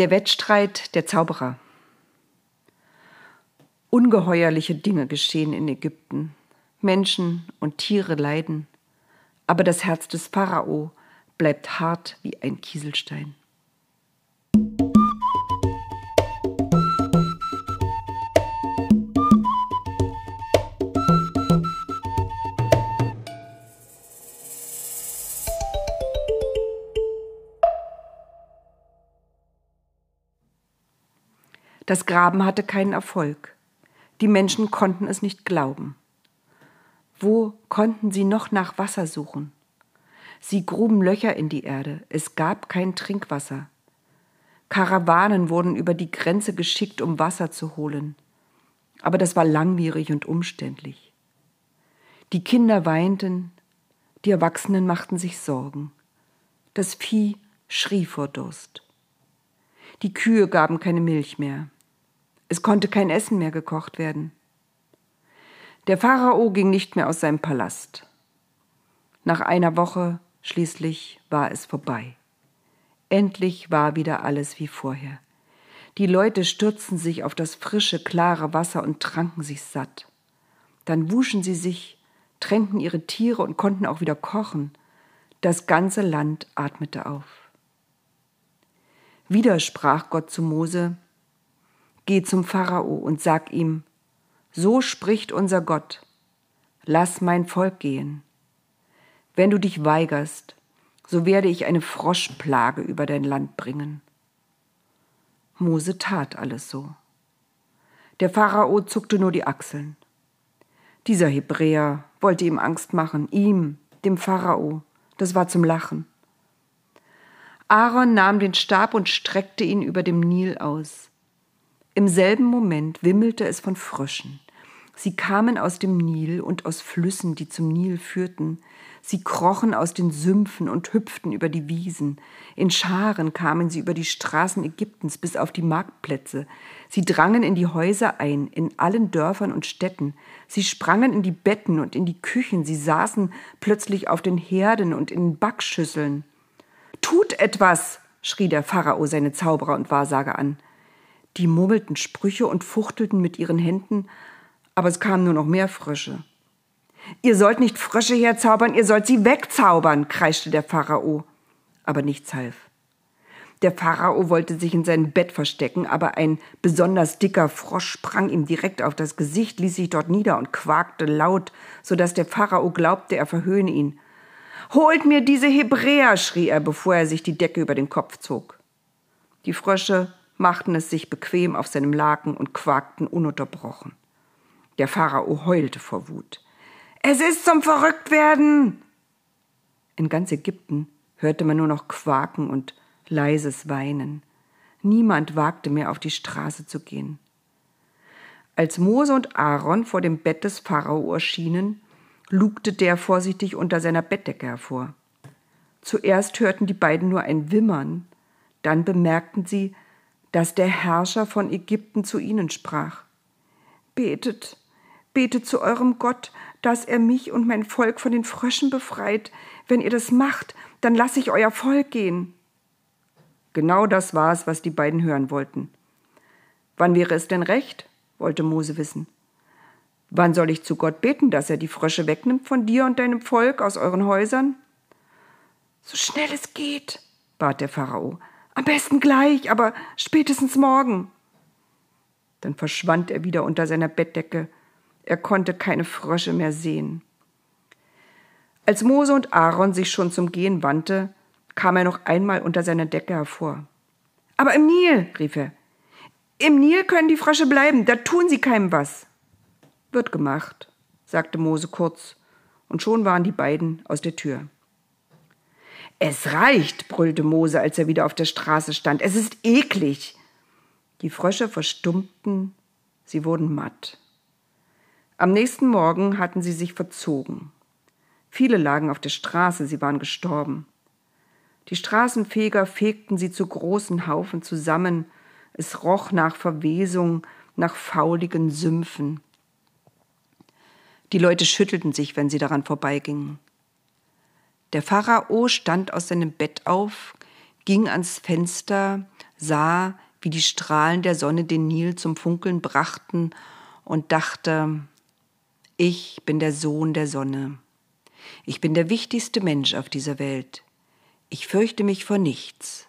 Der Wettstreit der Zauberer. Ungeheuerliche Dinge geschehen in Ägypten. Menschen und Tiere leiden. Aber das Herz des Pharao bleibt hart wie ein Kieselstein. Das Graben hatte keinen Erfolg. Die Menschen konnten es nicht glauben. Wo konnten sie noch nach Wasser suchen? Sie gruben Löcher in die Erde, es gab kein Trinkwasser. Karawanen wurden über die Grenze geschickt, um Wasser zu holen. Aber das war langwierig und umständlich. Die Kinder weinten, die Erwachsenen machten sich Sorgen. Das Vieh schrie vor Durst. Die Kühe gaben keine Milch mehr. Es konnte kein Essen mehr gekocht werden. Der Pharao ging nicht mehr aus seinem Palast. Nach einer Woche schließlich war es vorbei. Endlich war wieder alles wie vorher. Die Leute stürzten sich auf das frische, klare Wasser und tranken sich satt. Dann wuschen sie sich, tränken ihre Tiere und konnten auch wieder kochen. Das ganze Land atmete auf. Wieder sprach Gott zu Mose, Geh zum Pharao und sag ihm, so spricht unser Gott, lass mein Volk gehen. Wenn du dich weigerst, so werde ich eine Froschplage über dein Land bringen. Mose tat alles so. Der Pharao zuckte nur die Achseln. Dieser Hebräer wollte ihm Angst machen, ihm, dem Pharao, das war zum Lachen. Aaron nahm den Stab und streckte ihn über dem Nil aus. Im selben Moment wimmelte es von Fröschen. Sie kamen aus dem Nil und aus Flüssen, die zum Nil führten. Sie krochen aus den Sümpfen und hüpften über die Wiesen. In Scharen kamen sie über die Straßen Ägyptens bis auf die Marktplätze. Sie drangen in die Häuser ein, in allen Dörfern und Städten. Sie sprangen in die Betten und in die Küchen. Sie saßen plötzlich auf den Herden und in Backschüsseln. Tut etwas! schrie der Pharao seine Zauberer und Wahrsager an. Die murmelten Sprüche und fuchtelten mit ihren Händen, aber es kamen nur noch mehr Frösche. Ihr sollt nicht Frösche herzaubern, ihr sollt sie wegzaubern, kreischte der Pharao. Aber nichts half. Der Pharao wollte sich in sein Bett verstecken, aber ein besonders dicker Frosch sprang ihm direkt auf das Gesicht, ließ sich dort nieder und quakte laut, so dass der Pharao glaubte, er verhöhne ihn. Holt mir diese Hebräer, schrie er, bevor er sich die Decke über den Kopf zog. Die Frösche machten es sich bequem auf seinem Laken und quakten ununterbrochen. Der Pharao heulte vor Wut. Es ist zum Verrücktwerden! In ganz Ägypten hörte man nur noch Quaken und leises Weinen. Niemand wagte mehr auf die Straße zu gehen. Als Mose und Aaron vor dem Bett des Pharao erschienen, lugte der vorsichtig unter seiner Bettdecke hervor. Zuerst hörten die beiden nur ein Wimmern, dann bemerkten sie, dass der Herrscher von Ägypten zu ihnen sprach. Betet, betet zu eurem Gott, dass er mich und mein Volk von den Fröschen befreit. Wenn ihr das macht, dann lasse ich euer Volk gehen. Genau das war es, was die beiden hören wollten. Wann wäre es denn recht? wollte Mose wissen. Wann soll ich zu Gott beten, dass er die Frösche wegnimmt von dir und deinem Volk aus euren Häusern? So schnell es geht, bat der Pharao. Am besten gleich, aber spätestens morgen. Dann verschwand er wieder unter seiner Bettdecke. Er konnte keine Frösche mehr sehen. Als Mose und Aaron sich schon zum Gehen wandte, kam er noch einmal unter seiner Decke hervor. Aber im Nil, rief er. Im Nil können die Frösche bleiben, da tun sie keinem was. Wird gemacht, sagte Mose kurz, und schon waren die beiden aus der Tür. Es reicht, brüllte Mose, als er wieder auf der Straße stand. Es ist eklig. Die Frösche verstummten, sie wurden matt. Am nächsten Morgen hatten sie sich verzogen. Viele lagen auf der Straße, sie waren gestorben. Die Straßenfeger fegten sie zu großen Haufen zusammen. Es roch nach Verwesung, nach fauligen Sümpfen. Die Leute schüttelten sich, wenn sie daran vorbeigingen. Der Pharao stand aus seinem Bett auf, ging ans Fenster, sah, wie die Strahlen der Sonne den Nil zum Funkeln brachten und dachte, ich bin der Sohn der Sonne. Ich bin der wichtigste Mensch auf dieser Welt. Ich fürchte mich vor nichts.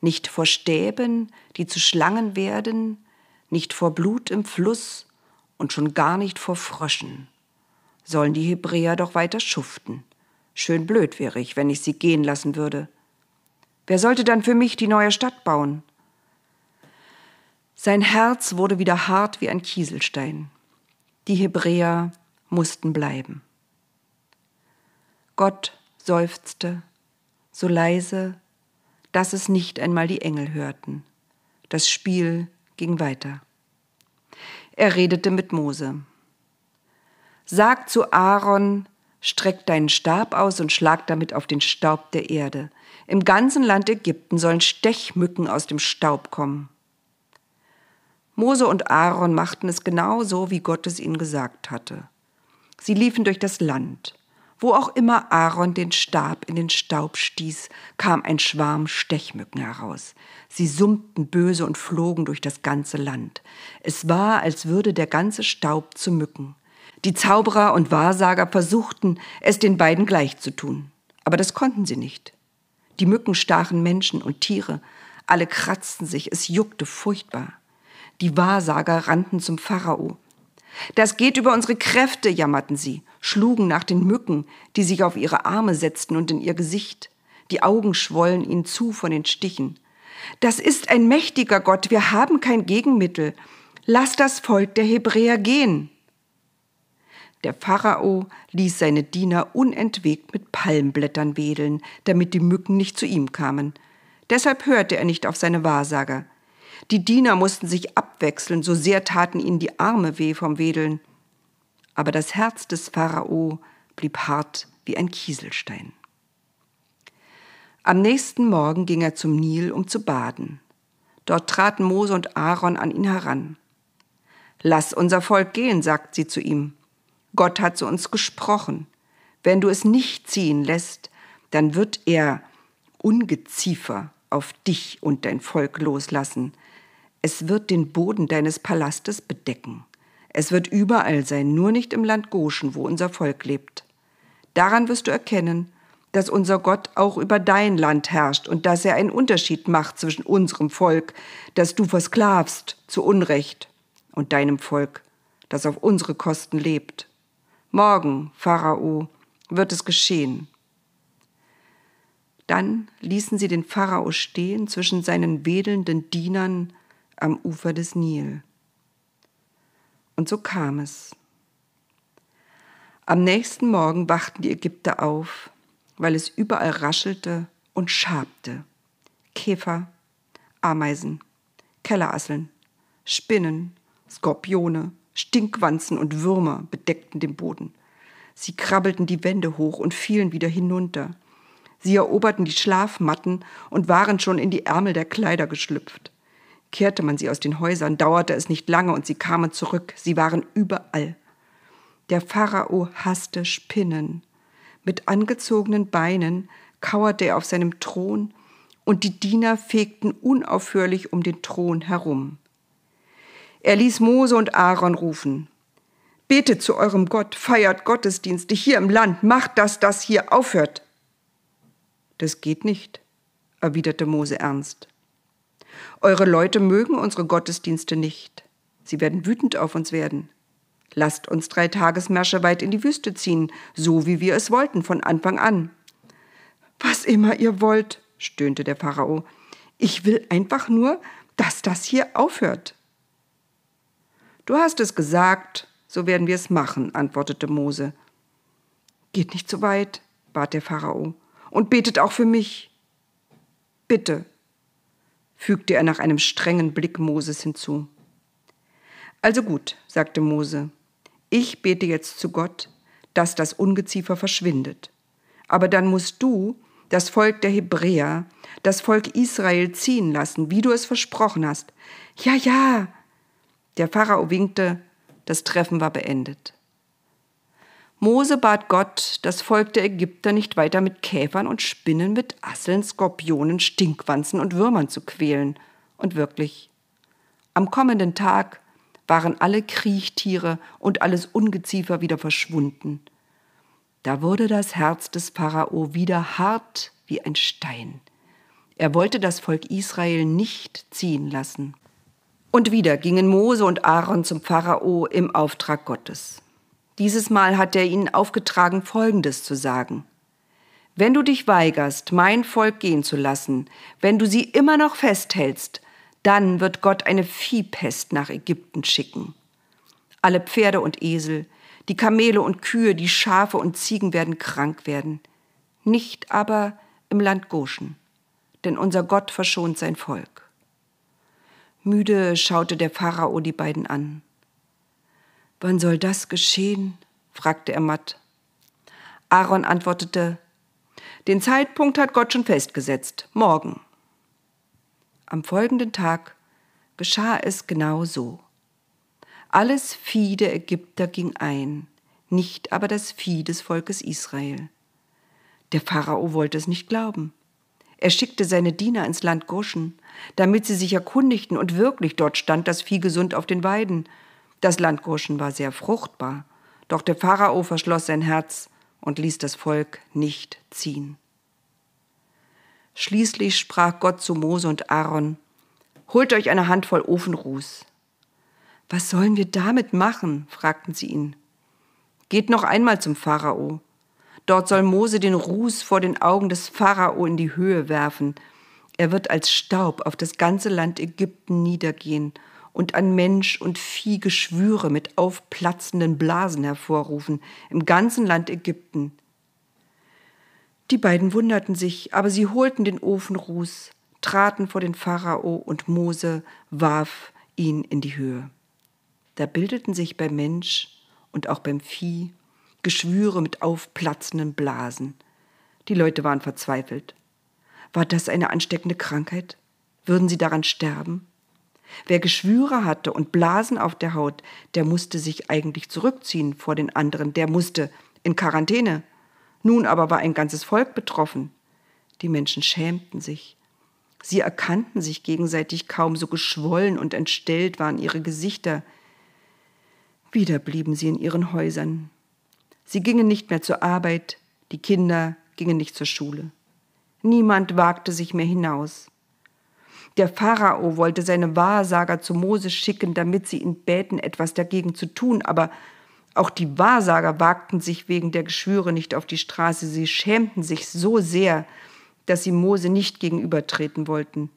Nicht vor Stäben, die zu Schlangen werden, nicht vor Blut im Fluss und schon gar nicht vor Fröschen. Sollen die Hebräer doch weiter schuften. Schön blöd wäre ich, wenn ich sie gehen lassen würde. Wer sollte dann für mich die neue Stadt bauen? Sein Herz wurde wieder hart wie ein Kieselstein. Die Hebräer mussten bleiben. Gott seufzte, so leise, dass es nicht einmal die Engel hörten. Das Spiel ging weiter. Er redete mit Mose. Sag zu Aaron, streck deinen Stab aus und schlag damit auf den Staub der Erde. Im ganzen Land Ägypten sollen Stechmücken aus dem Staub kommen. Mose und Aaron machten es genau so, wie Gott es ihnen gesagt hatte. Sie liefen durch das Land. Wo auch immer Aaron den Stab in den Staub stieß, kam ein Schwarm Stechmücken heraus. Sie summten böse und flogen durch das ganze Land. Es war, als würde der ganze Staub zu Mücken. Die Zauberer und Wahrsager versuchten, es den beiden gleich zu tun. Aber das konnten sie nicht. Die Mücken stachen Menschen und Tiere. Alle kratzten sich, es juckte furchtbar. Die Wahrsager rannten zum Pharao. Das geht über unsere Kräfte, jammerten sie, schlugen nach den Mücken, die sich auf ihre Arme setzten und in ihr Gesicht. Die Augen schwollen ihnen zu von den Stichen. Das ist ein mächtiger Gott, wir haben kein Gegenmittel. Lass das Volk der Hebräer gehen. Der Pharao ließ seine Diener unentwegt mit Palmblättern wedeln, damit die Mücken nicht zu ihm kamen. Deshalb hörte er nicht auf seine Wahrsager. Die Diener mussten sich abwechseln, so sehr taten ihnen die Arme weh vom Wedeln. Aber das Herz des Pharao blieb hart wie ein Kieselstein. Am nächsten Morgen ging er zum Nil, um zu baden. Dort traten Mose und Aaron an ihn heran. Lass unser Volk gehen, sagt sie zu ihm. Gott hat zu uns gesprochen. Wenn du es nicht ziehen lässt, dann wird er Ungeziefer auf dich und dein Volk loslassen, es wird den Boden deines Palastes bedecken. Es wird überall sein, nur nicht im Land Goshen, wo unser Volk lebt. Daran wirst du erkennen, dass unser Gott auch über dein Land herrscht und dass er einen Unterschied macht zwischen unserem Volk, das du versklavst zu Unrecht, und deinem Volk, das auf unsere Kosten lebt. Morgen, Pharao, wird es geschehen. Dann ließen sie den Pharao stehen zwischen seinen wedelnden Dienern am Ufer des Nil. Und so kam es. Am nächsten Morgen wachten die Ägypter auf, weil es überall raschelte und schabte. Käfer, Ameisen, Kellerasseln, Spinnen, Skorpione, Stinkwanzen und Würmer bedeckten den Boden. Sie krabbelten die Wände hoch und fielen wieder hinunter. Sie eroberten die Schlafmatten und waren schon in die Ärmel der Kleider geschlüpft. Kehrte man sie aus den Häusern, dauerte es nicht lange und sie kamen zurück. Sie waren überall. Der Pharao hasste Spinnen. Mit angezogenen Beinen kauerte er auf seinem Thron und die Diener fegten unaufhörlich um den Thron herum. Er ließ Mose und Aaron rufen. Betet zu eurem Gott, feiert Gottesdienste hier im Land, macht, dass das hier aufhört. Das geht nicht, erwiderte Mose ernst. Eure Leute mögen unsere Gottesdienste nicht. Sie werden wütend auf uns werden. Lasst uns drei Tagesmärsche weit in die Wüste ziehen, so wie wir es wollten von Anfang an. Was immer ihr wollt, stöhnte der Pharao. Ich will einfach nur, dass das hier aufhört. Du hast es gesagt, so werden wir es machen, antwortete Mose. Geht nicht so weit, bat der Pharao, und betet auch für mich. Bitte, fügte er nach einem strengen Blick Moses hinzu. Also gut, sagte Mose, ich bete jetzt zu Gott, dass das Ungeziefer verschwindet. Aber dann musst du das Volk der Hebräer, das Volk Israel ziehen lassen, wie du es versprochen hast. Ja, ja. Der Pharao winkte, das Treffen war beendet. Mose bat Gott, das Volk der Ägypter nicht weiter mit Käfern und Spinnen, mit Asseln, Skorpionen, Stinkwanzen und Würmern zu quälen. Und wirklich, am kommenden Tag waren alle Kriechtiere und alles Ungeziefer wieder verschwunden. Da wurde das Herz des Pharao wieder hart wie ein Stein. Er wollte das Volk Israel nicht ziehen lassen. Und wieder gingen Mose und Aaron zum Pharao im Auftrag Gottes. Dieses Mal hat er ihnen aufgetragen, Folgendes zu sagen. Wenn du dich weigerst, mein Volk gehen zu lassen, wenn du sie immer noch festhältst, dann wird Gott eine Viehpest nach Ägypten schicken. Alle Pferde und Esel, die Kamele und Kühe, die Schafe und Ziegen werden krank werden. Nicht aber im Land Goshen, denn unser Gott verschont sein Volk. Müde schaute der Pharao die beiden an. Wann soll das geschehen? fragte er matt. Aaron antwortete, den Zeitpunkt hat Gott schon festgesetzt, morgen. Am folgenden Tag geschah es genau so. Alles Vieh der Ägypter ging ein, nicht aber das Vieh des Volkes Israel. Der Pharao wollte es nicht glauben. Er schickte seine Diener ins Land Goshen, damit sie sich erkundigten, und wirklich dort stand das Vieh gesund auf den Weiden. Das Land Goshen war sehr fruchtbar, doch der Pharao verschloss sein Herz und ließ das Volk nicht ziehen. Schließlich sprach Gott zu Mose und Aaron, Holt euch eine Handvoll Ofenruß. Was sollen wir damit machen? fragten sie ihn. Geht noch einmal zum Pharao. Dort soll Mose den Ruß vor den Augen des Pharao in die Höhe werfen. Er wird als Staub auf das ganze Land Ägypten niedergehen und an Mensch und Vieh Geschwüre mit aufplatzenden Blasen hervorrufen im ganzen Land Ägypten. Die beiden wunderten sich, aber sie holten den Ofenruß, traten vor den Pharao und Mose warf ihn in die Höhe. Da bildeten sich beim Mensch und auch beim Vieh Geschwüre mit aufplatzenden Blasen. Die Leute waren verzweifelt. War das eine ansteckende Krankheit? Würden sie daran sterben? Wer Geschwüre hatte und Blasen auf der Haut, der musste sich eigentlich zurückziehen vor den anderen, der musste in Quarantäne. Nun aber war ein ganzes Volk betroffen. Die Menschen schämten sich. Sie erkannten sich gegenseitig kaum, so geschwollen und entstellt waren ihre Gesichter. Wieder blieben sie in ihren Häusern. Sie gingen nicht mehr zur Arbeit, die Kinder gingen nicht zur Schule. Niemand wagte sich mehr hinaus. Der Pharao wollte seine Wahrsager zu Mose schicken, damit sie ihn bäten, etwas dagegen zu tun, aber auch die Wahrsager wagten sich wegen der Geschwüre nicht auf die Straße, sie schämten sich so sehr, dass sie Mose nicht gegenübertreten wollten.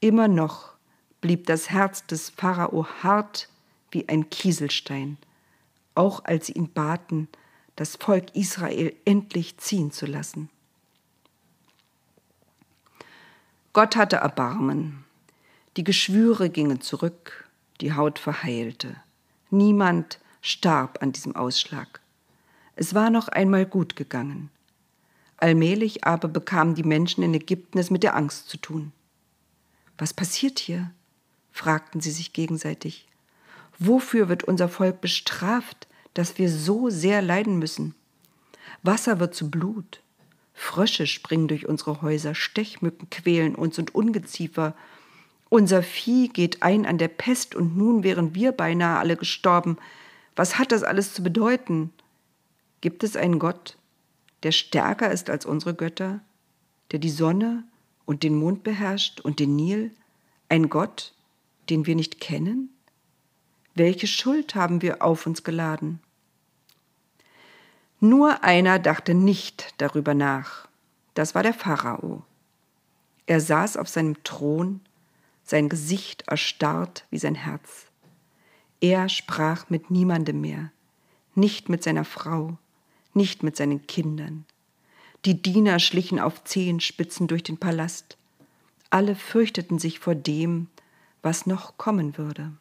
Immer noch blieb das Herz des Pharao hart wie ein Kieselstein, auch als sie ihn baten, das Volk Israel endlich ziehen zu lassen. Gott hatte Erbarmen. Die Geschwüre gingen zurück, die Haut verheilte. Niemand starb an diesem Ausschlag. Es war noch einmal gut gegangen. Allmählich aber bekamen die Menschen in Ägypten es mit der Angst zu tun. Was passiert hier? fragten sie sich gegenseitig. Wofür wird unser Volk bestraft, dass wir so sehr leiden müssen? Wasser wird zu Blut. Frösche springen durch unsere Häuser, Stechmücken quälen uns und Ungeziefer. Unser Vieh geht ein an der Pest und nun wären wir beinahe alle gestorben, was hat das alles zu bedeuten? Gibt es einen Gott, der stärker ist als unsere Götter, der die Sonne und den Mond beherrscht und den Nil? Ein Gott, den wir nicht kennen? Welche Schuld haben wir auf uns geladen? Nur einer dachte nicht darüber nach. Das war der Pharao. Er saß auf seinem Thron, sein Gesicht erstarrt wie sein Herz. Er sprach mit niemandem mehr, nicht mit seiner Frau, nicht mit seinen Kindern. Die Diener schlichen auf Zehenspitzen durch den Palast. Alle fürchteten sich vor dem, was noch kommen würde.